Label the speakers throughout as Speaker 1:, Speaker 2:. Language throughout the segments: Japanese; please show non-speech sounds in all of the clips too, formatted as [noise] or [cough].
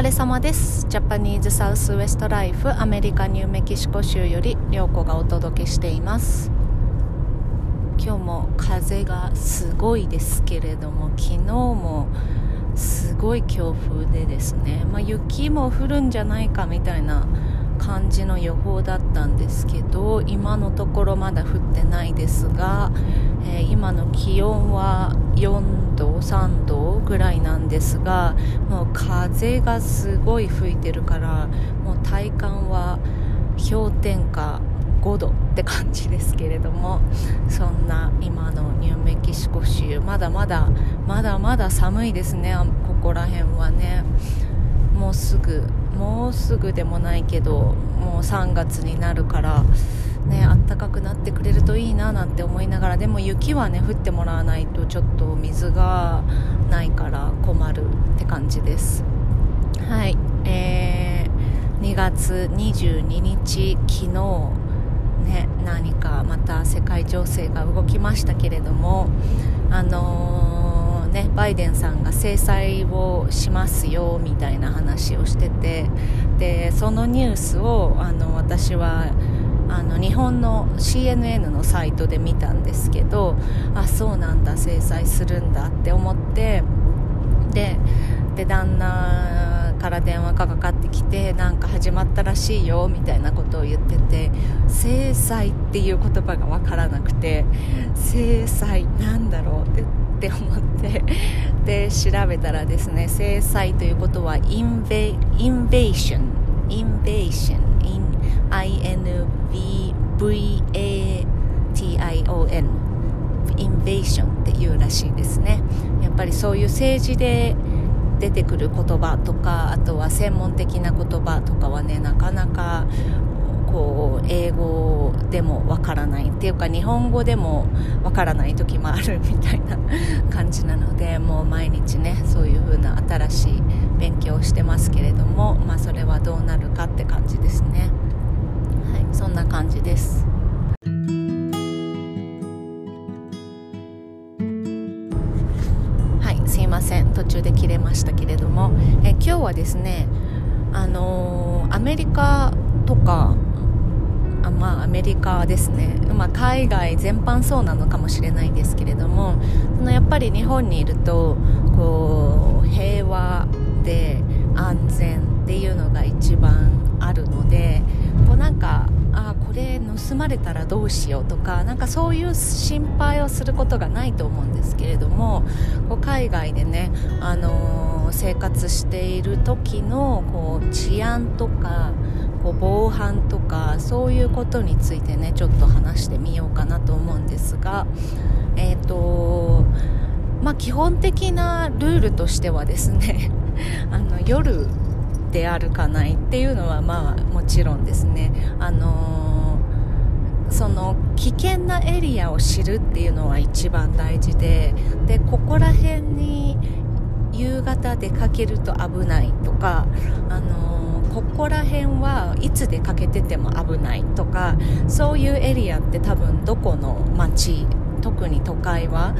Speaker 1: 疲れ様です。ジャパニーズサウスウエストライフアメリカニューメキシコ州より涼子がお届けしています。今日も風がすごいですけれども昨日もすごい強風でですね、まあ、雪も降るんじゃないかみたいな感じの予報だったんですけど今のところまだ降ってないですが、えー、今の気温は4度3度ぐらいなんですがもう風がすごい吹いてるからもう体感は氷点下5度って感じですけれどもそんな今のニューメキシコ州まだまだまだまだ寒いですねここら辺はね。もうすぐもうすぐでもないけどもう3月になるからねあったかくなってくれるといいななんて思いながらでも雪はね降ってもらわないとちょっと水がないから困るって感じです。はい。えー、2月22日昨日ね何かまた世界情勢が動きましたけれどもあのー、ねバイデンさんが制裁をしますよみたいな話をしててでそのニュースをあの私はあの日本の CNN のサイトで見たんですけどあそうなんだ制裁するんだって思ってでで旦那から電話がかかってきてなんか始まったらしいよみたいなことを言ってて制裁っていう言葉が分からなくて制裁なんだろうってってって思って [laughs] で調べたらですね制裁ということはインベインベーションインベーション INVVATION インベーションっていうらしいですね。やっぱりそういう政治で出てくる言葉とかあとは専門的な言葉とかはねなかなかこう英語でもわからないっていうか日本語でもわからない時もあるみたいな感じなのでもう毎日ね [laughs] そういう風な新しい勉強をしてますけれどもまあそれはどうなるかって感じですね。はいそんな感じです。はいすいません。途中で切れましたけれども。え今日はですねあのー、アメリカとかあまあアメリカですね、まあ、海外全般そうなのかもしれないですけれどもそのやっぱり日本にいるとこう平和で安全っていうのが一番あるのでこうなんかあこれ盗まれたらどうしようとかなんかそういう心配をすることがないと思うんですけれどもこう海外でね、あのー、生活している時のこう治安とかこう防犯とかそういうことについてねちょっと話してみようかなと思うんですがえ、ー、とまあ基本的なルールとしてはですね [laughs] あの夜で歩かないっていうのはまあもちろんですね。あのー、その危険なエリアを知るっていうのは一番大事ででここら辺に夕方出かけると危ないとかあのーここら辺はいつ出かけてても危ないとかそういうエリアって多分どこの街特に都会は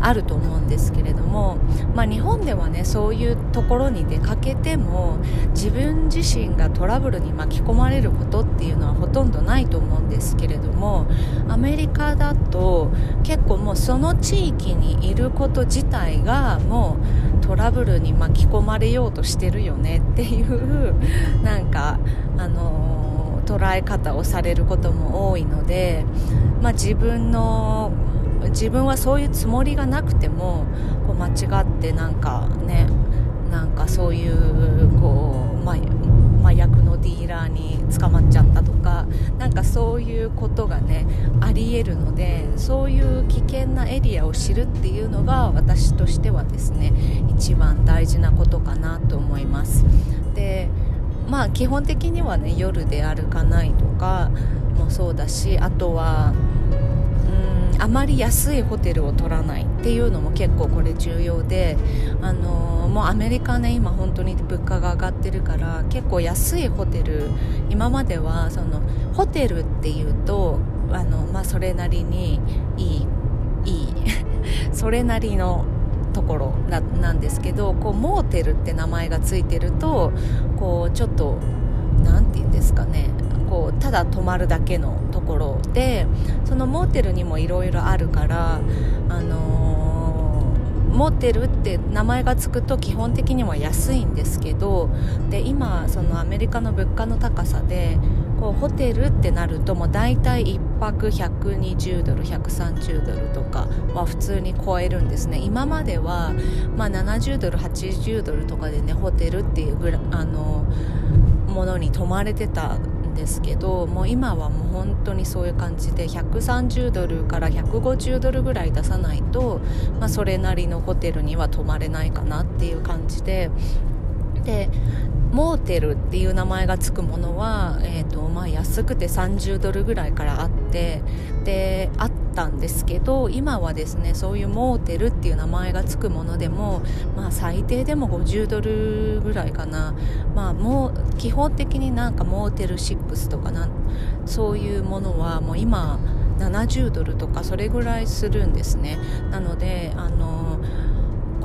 Speaker 1: あると思うんですけれども、まあ、日本ではねそういうところに出かけても自分自身がトラブルに巻き込まれることっていうのはほとんどないと思うんですけれどもアメリカだと結構もうその地域にいること自体がもうトラブルに巻き込まれようとしてるよねっていう [laughs] なんかあの捉え方をされることも多いので、まあ、自分の自分はそういうつもりがなくてもこう間違ってなんかねなんかそういうこう、ま麻薬のディーラーに捕まっちゃったとかなんかそういうことがねありえるのでそういう危険なエリアを知るっていうのが私としてはですね一番大事なことかなと思います。でまあ基本的にはね夜で歩かないとかもそうだしあとはあまり安いホテルを取らないっていうのも結構これ重要で、あのもうアメリカね今本当に物価が上がってるから結構安いホテル今まではそのホテルっていうとあの、まあ、それなりにいいいい [laughs] それなりのところなんですけどこうモーテルって名前がついてるとこうちょっと何て言うんですかねこうただ泊まるだけのところでそのモーテルにもいろいろあるからあのーテルて名前がつくと基本的には安いんですけどで今そのアメリカの物価の高さでこうホテルってなるともう大体1泊120ドル130ドルとかは普通に超えるんですね。今までは、まあ、70ドル80ドルとかでねホテルっていうぐらあのものに泊まれてたですけどもう今はもう本当にそういう感じで130ドルから150ドルぐらい出さないと、まあ、それなりのホテルには泊まれないかなっていう感じで。でモーテルっていう名前がつくものは、えーとまあ、安くて30ドルぐらいからあってであったんですけど今はですねそういうモーテルっていう名前がつくものでも、まあ、最低でも50ドルぐらいかな、まあ、もう基本的になんかモーテル6とかなそういうものはもう今70ドルとかそれぐらいするんですね。なのであの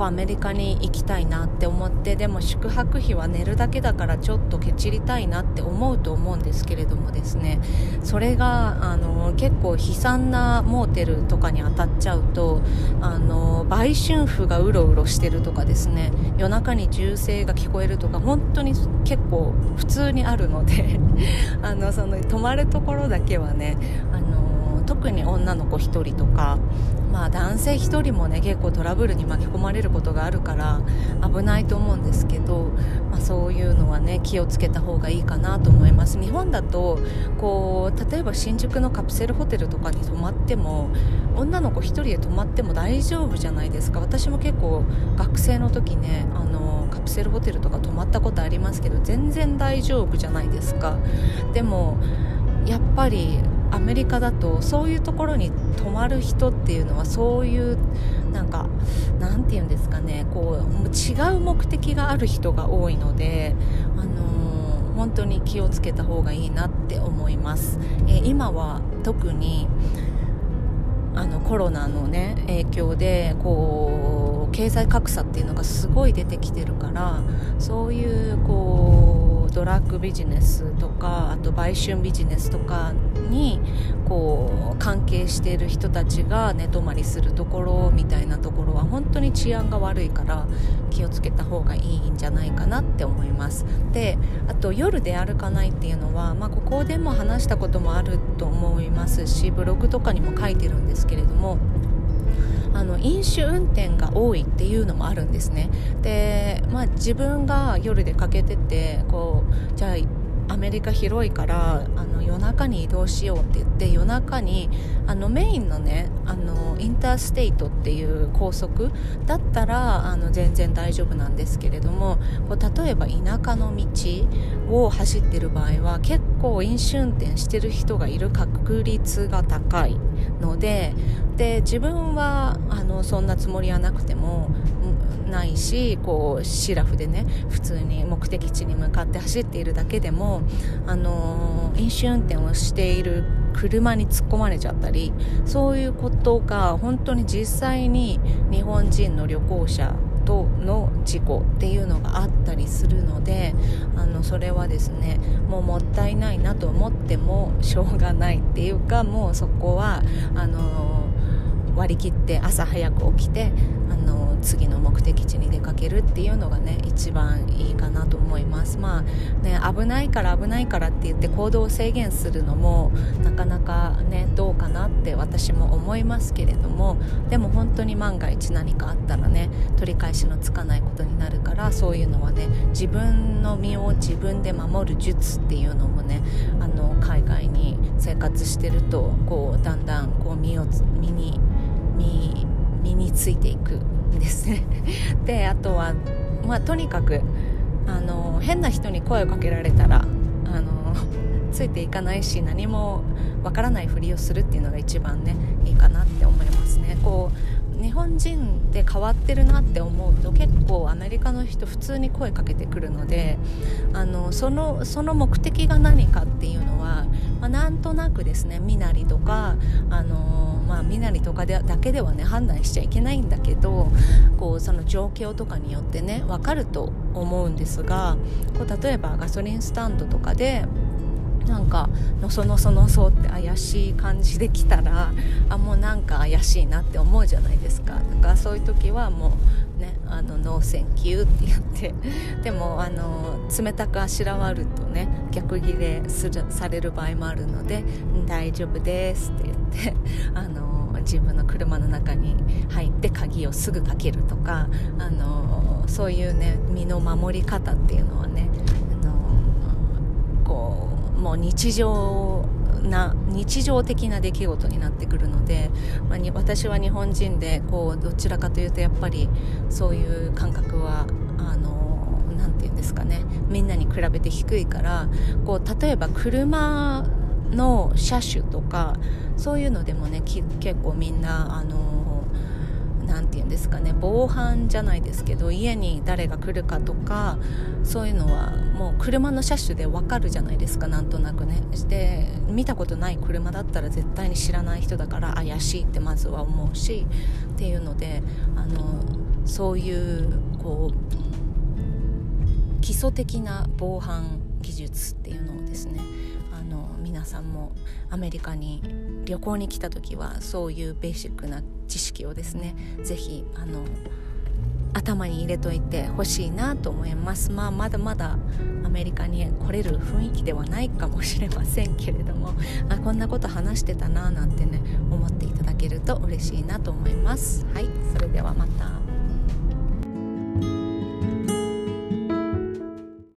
Speaker 1: アメリカに行きたいなって思ってでも宿泊費は寝るだけだからちょっとケチりたいなって思うと思うんですけれどもですね。それがあの結構悲惨なモーテルとかに当たっちゃうとあの売春婦がうろうろしてるとかですね。夜中に銃声が聞こえるとか本当に結構普通にあるので [laughs] あのその泊まるところだけはねあの特に女の子1人とかまあ、男性1人もね結構トラブルに巻き込まれることがあるから危ないと思うんですけど、まあ、そういうのはね気をつけた方がいいかなと思います。日本だとこう例えば新宿のカプセルホテルとかに泊まっても女の子1人で泊まっても大丈夫じゃないですか。私も結構学生の時ねあのカプセルホテルとか泊まったことありますけど全然大丈夫じゃないですか。でもやっぱりアメリカだとそういうところに泊まる人っていうのはそういうなんかなんて言うんですかねこう違う目的がある人が多いので、あのー、本当に気をつけた方がいいなって思います。えー、今は特にあのコロナの、ね、影響でこう経済格差っていうのがすごい出てきてるからそういうこうドラッグビジネスとかあと売春ビジネスとかにこう関係している人たちが寝泊まりするところみたいなところは本当に治安が悪いから気をつけた方がいいんじゃないかなって思います。であと夜で歩かないっていうのは、まあ、ここでも話したこともあると思いますしブログとかにも書いてるんですけれどもあの飲酒運転が多いっていうのもあるんですね。で、まあ、自分が夜出かけててこうじゃあアメリカ広いからあの夜中に移動しようって言って夜中にあのメインのねあのインターステイトっていう高速だったらあの全然大丈夫なんですけれどもこう例えば田舎の道を走ってる場合は結構飲酒運転してる人がいる確率が高いのでで自分はあのそんなつもりはなくてもないしこうシラフでね普通に目的地に向かって走っているだけでも、あの飲酒運転をしている車に突っ込まれちゃったりそういうことが本当に実際に日本人の旅行者との事故っていうのがあったりするのであのそれはですねもうもったいないなと思ってもしょうがないっていうかもうそこはあの割り切って朝早く起きてあの次の目的地に出かけるっていうのがね一番いいかなと思います。まあね危ないから危ないからって言って行動を制限するのもなかなかねどうかなって私も思いますけれどもでも本当に万が一何かあったらね取り返しのつかないことになるからそういうのはね自分の身を自分で守る術っていうのもねあの海外に生活してるとこうだんだんこう身を身にに身についていくんですね。[laughs] であとは、まあ、とにかくあの変な人に声をかけられたらあのついていかないし何もわからないふりをするっていうのが一番ねいいかなって思いますね。こう日本人で変わってるなって思うと結構アメリカの人普通に声かけてくるのであのそのその目的が何かっていうのは、まあ、なんとなくですね身なりとかあの、まあ、身なりとかでだけではね判断しちゃいけないんだけどこうその状況とかによってね分かると思うんですがこう例えばガソリンスタンドとかでなんかのそのそのそって怪しい感じで来たらあもうなんか怪しいなって思うじゃないですか。だかそういう時はもうねあの no thank you って言って [laughs] でもあの冷たくあしらわるとね逆ギレするされる場合もあるので大丈夫ですって言って [laughs] あの自分の車の中に入って鍵をすぐかけるとかあのそういうね身の守り方っていうのはねもう日常な日常的な出来事になってくるので、まあ、私は日本人でこうどちらかというとやっぱりそういう感覚はあのなて言うんですかねみんなに比べて低いからこう例えば車の車種とかそういうのでもね結構みんなあの何て言うんですかね防犯じゃないですけど家に誰が来るかとかそういうのはもう車の車種で分かるじゃないですかなんとなくね。で見たことない車だったら絶対に知らない人だから怪しいってまずは思うしっていうのであのそういうこう基礎的な防犯技術っていうのをですね皆さんもアメリカに旅行に来た時はそういうベーシックな知識をですね是非あの頭に入れといてほしいなと思います。まあまだまだアメリカに来れる雰囲気ではないかもしれませんけれどもあこんなこと話してたななんてね思っていただけると嬉しいなと思います。はいそれではまた。